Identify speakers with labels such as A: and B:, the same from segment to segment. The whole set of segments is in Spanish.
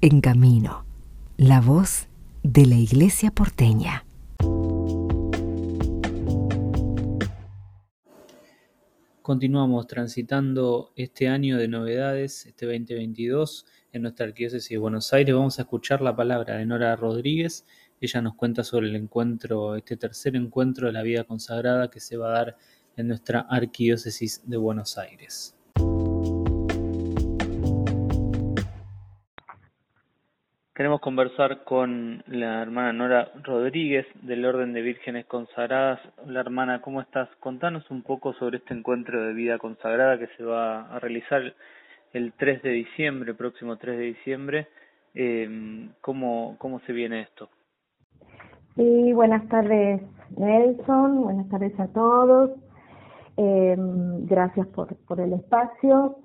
A: En Camino, la voz de la Iglesia porteña.
B: Continuamos transitando este año de novedades, este 2022, en nuestra arquidiócesis de Buenos Aires. Vamos a escuchar la palabra de Nora Rodríguez. Ella nos cuenta sobre el encuentro, este tercer encuentro de la vida consagrada que se va a dar en nuestra arquidiócesis de Buenos Aires. Queremos conversar con la hermana Nora Rodríguez del Orden de Vírgenes Consagradas. Hola hermana, ¿cómo estás? Contanos un poco sobre este encuentro de vida consagrada que se va a realizar el 3 de diciembre, próximo 3 de diciembre. Eh, ¿cómo, ¿Cómo se viene esto?
C: Sí, buenas tardes Nelson, buenas tardes a todos. Eh, gracias por, por el espacio.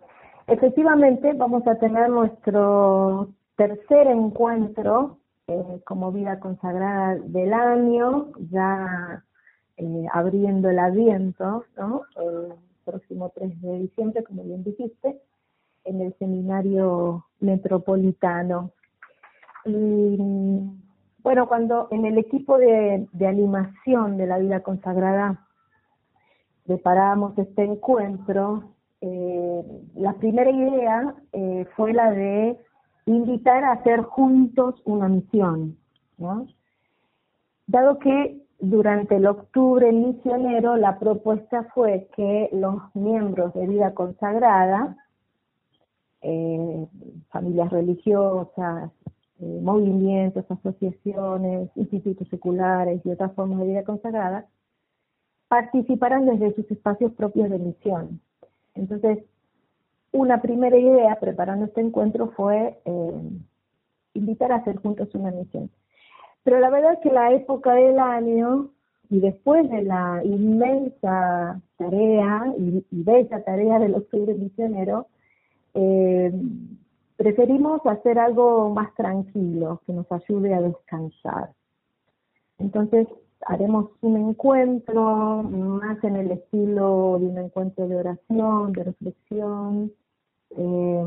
C: Efectivamente, vamos a tener nuestro tercer encuentro eh, como vida consagrada del año, ya eh, abriendo el adviento, ¿no? el próximo 3 de diciembre, como bien dijiste, en el seminario metropolitano. Y bueno, cuando en el equipo de, animación de la vida consagrada preparábamos este encuentro, eh, la primera idea fue la de invitar a hacer juntos una misión, ¿no? Dado que durante el octubre misionero la propuesta fue que los miembros de vida consagrada, eh, familias religiosas, eh, movimientos, asociaciones, institutos seculares y otras formas de vida consagrada, participaran desde sus espacios propios de misión. Entonces, una primera idea preparando este encuentro fue eh, invitar a hacer juntos una misión. Pero la verdad es que la época del año y después de la inmensa tarea y, bella tarea del octubre misionero, eh, preferimos hacer algo más tranquilo, que nos ayude a descansar. Entonces haremos un encuentro más en el estilo de un encuentro de oración, de reflexión, eh,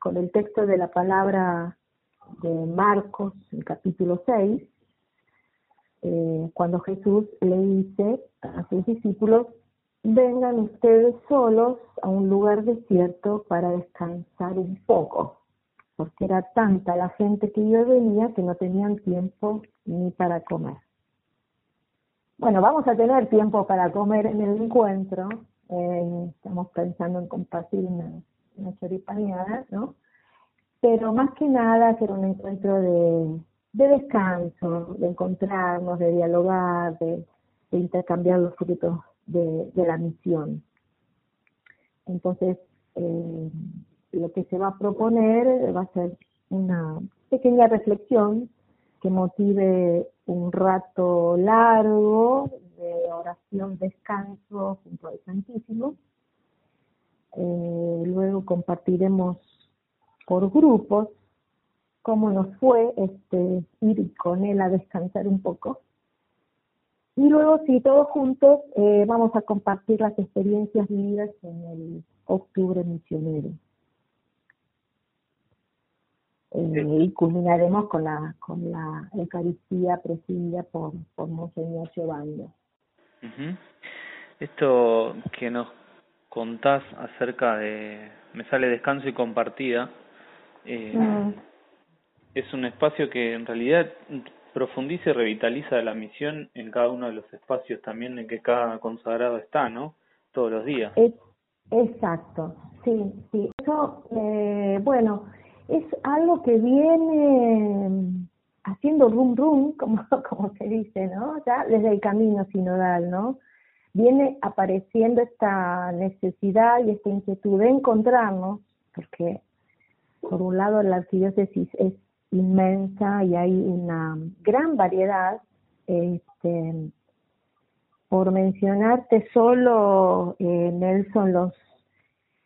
C: con el texto de la palabra de Marcos, capítulo 6, eh, cuando Jesús le dice a sus discípulos, vengan ustedes solos a un lugar desierto para descansar un poco, porque era tanta la gente que yo venía que no tenían tiempo ni para comer. Bueno, vamos a tener tiempo para comer en el encuentro, eh, estamos pensando en compartir una, una ¿no? Pero más que nada hacer un encuentro de, descanso, de encontrarnos, de dialogar, de, intercambiar los frutos de, la misión. Entonces, eh, lo que se va a proponer va a ser una pequeña reflexión que motive un rato largo de oración, descanso junto al Santísimo. Eh, luego compartiremos por grupos cómo nos fue este, ir con él a descansar un poco. Y luego, sí, todos juntos eh, vamos a compartir las experiencias vividas en el octubre misionero. Eh, y culminaremos con la con la Eucaristía presidida por, por Monseñor Giovanni.
B: Esto que nos contás acerca de Me sale descanso y compartida, eh, mm. es un espacio que en realidad profundiza y revitaliza la misión en cada uno de los espacios también en que cada consagrado está, ¿no? Todos los días.
C: exacto, sí, sí. Eso, eh, bueno, es algo que viene haciendo rum rum, como, se dice, ¿no? Desde el camino sinodal, ¿no? Viene apareciendo esta necesidad y esta inquietud de encontrarnos, porque por un lado la arquidiócesis es inmensa y hay una gran variedad, este, por mencionarte solo, eh, Nelson, los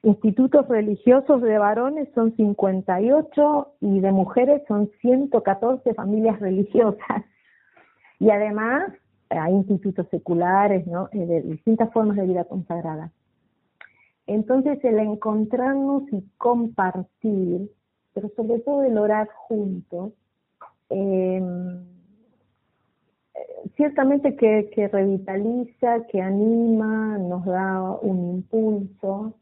C: Institutos religiosos de varones son 58 y de mujeres son 114 familias religiosas. Y además hay institutos seculares, ¿no? Eh, de distintas formas de vida consagrada. Entonces el encontrarnos y compartir pero sobre todo el orar juntos, em, ciertamente que, que revitaliza, que anima, nos da un impulso,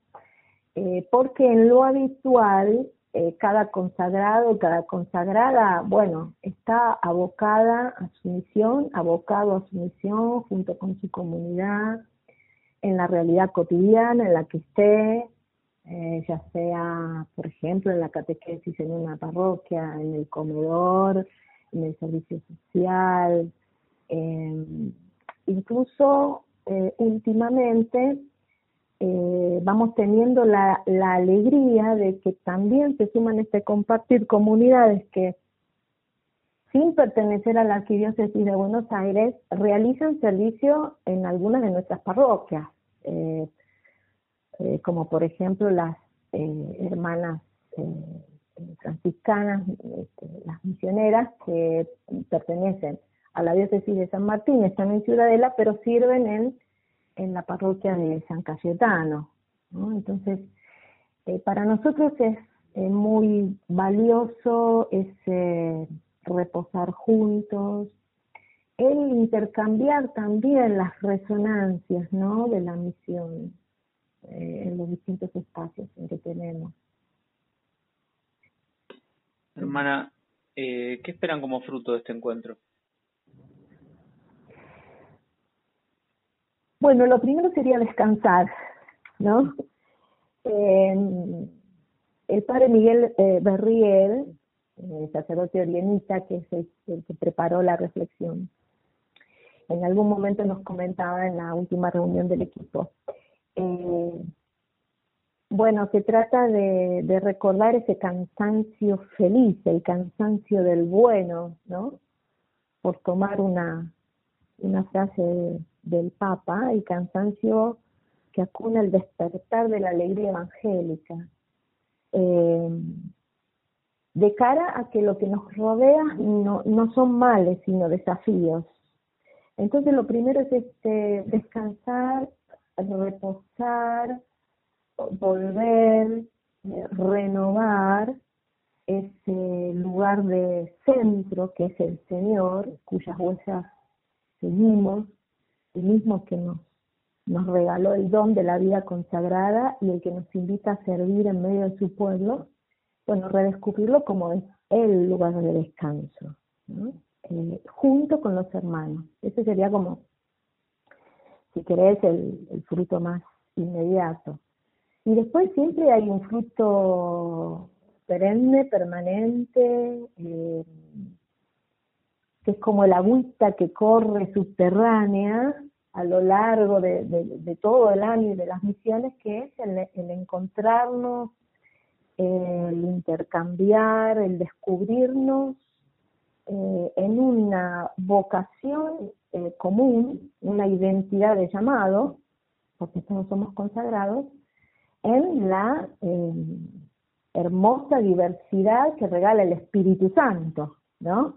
C: eh, porque en lo habitual eh, cada consagrado, cada consagrada, bueno, está abocada a su misión, abocado a su misión junto con su comunidad, en la realidad cotidiana en la que esté, eh, ya sea, por ejemplo, en la catequesis en una parroquia, en el comedor, en el servicio social, incluso eh, últimamente eh, vamos teniendo la, la, alegría de que también se suman este compartir comunidades que sin pertenecer a la arquidiócesis de Buenos Aires realizan servicio en algunas de nuestras parroquias, eh, como por ejemplo las hermanas franciscanas, este, las misioneras que pertenecen a la diócesis de San Martín, están en Ciudadela, pero sirven en, en la parroquia de San Cayetano. Entonces, eh, para nosotros es muy valioso ese reposar juntos, el intercambiar también las resonancias ¿no? de la misión eh, en los distintos espacios en que tenemos.
B: Hermana, eh, ¿qué esperan como fruto de este encuentro?
C: Bueno, lo primero sería descansar, ¿no? el padre Miguel eh, Berriel, el sacerdote orienita, que es el, que preparó la reflexión, en algún momento nos comentaba en la última reunión del equipo. Eh, bueno, se trata de, de, recordar ese cansancio feliz, el cansancio del bueno, ¿no? Por tomar una, una frase del Papa, el cansancio que acuna el despertar de la alegría evangélica, eh, de cara a que lo que nos rodea no, no son males, sino desafíos. Entonces lo primero es este, descansar, reposar, volver, eh, renovar ese lugar de centro que es el Señor, cuyas huellas seguimos, el mismo que nos, nos regaló el don de la vida consagrada y el que nos invita a servir en medio de su pueblo, bueno, redescubrirlo como es el lugar de descanso, eh, junto con los hermanos. Ese sería como, si querés, el, fruto más inmediato. Y después siempre hay un fruto perenne, permanente, eh, es como la agüita que corre subterránea a lo largo de, todo el año y de las misiones, que es el, encontrarnos, el intercambiar, el descubrirnos eh, en una vocación eh, común, una identidad de llamado, porque todos somos consagrados, en la eh, hermosa diversidad que regala el Espíritu Santo, ¿no?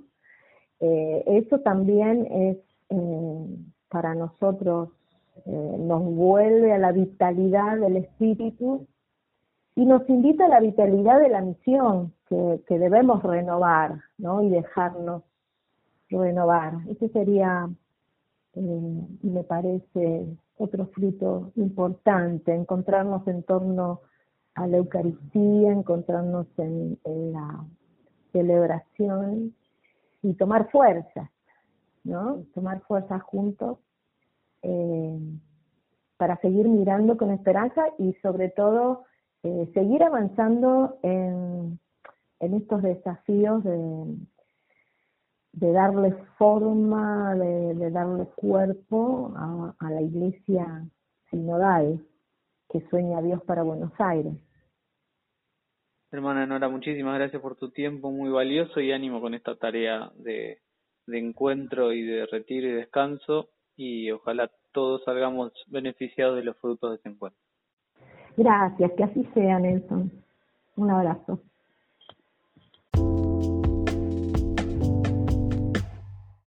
C: Eh, eso también es eh, para nosotros, eh, nos vuelve a la vitalidad del espíritu y nos invita a la vitalidad de la misión que, que debemos renovar ¿no? y dejarnos renovar. Ese sería, me parece, otro fruto importante, encontrarnos en torno a la Eucaristía, encontrarnos en la celebración y tomar fuerza, ¿no? Tomar fuerza juntos eh, para seguir mirando con esperanza y sobre todo eh, seguir avanzando en, estos desafíos de, de darle forma, de, darle cuerpo a, a, la iglesia sinodal que sueña Dios para Buenos Aires.
B: Hermana Nora, muchísimas gracias por tu tiempo, muy valioso y ánimo con esta tarea de, encuentro y de retiro y descanso y ojalá todos salgamos beneficiados de los frutos de ese encuentro.
C: Gracias, que así sea, Nelson. Un abrazo.